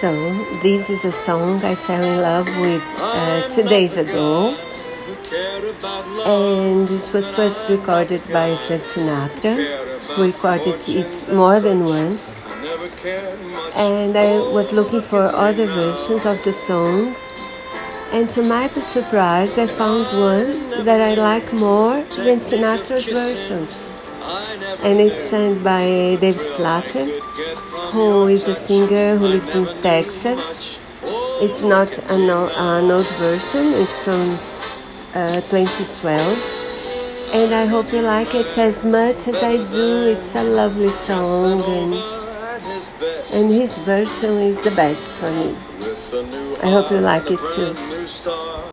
So, this is a song I fell in love with uh, two days ago. And it was first recorded by Frank Sinatra, who recorded it more than once. And I was looking for other versions of the song. And to my surprise, I found one that I like more than Sinatra's versions. And it's sung by David Slater, who is a singer who lives in Texas. It's not an, an old version, it's from uh, 2012. And I hope you like it as much as I do. It's a lovely song, and, and his version is the best for me. I hope you like it too.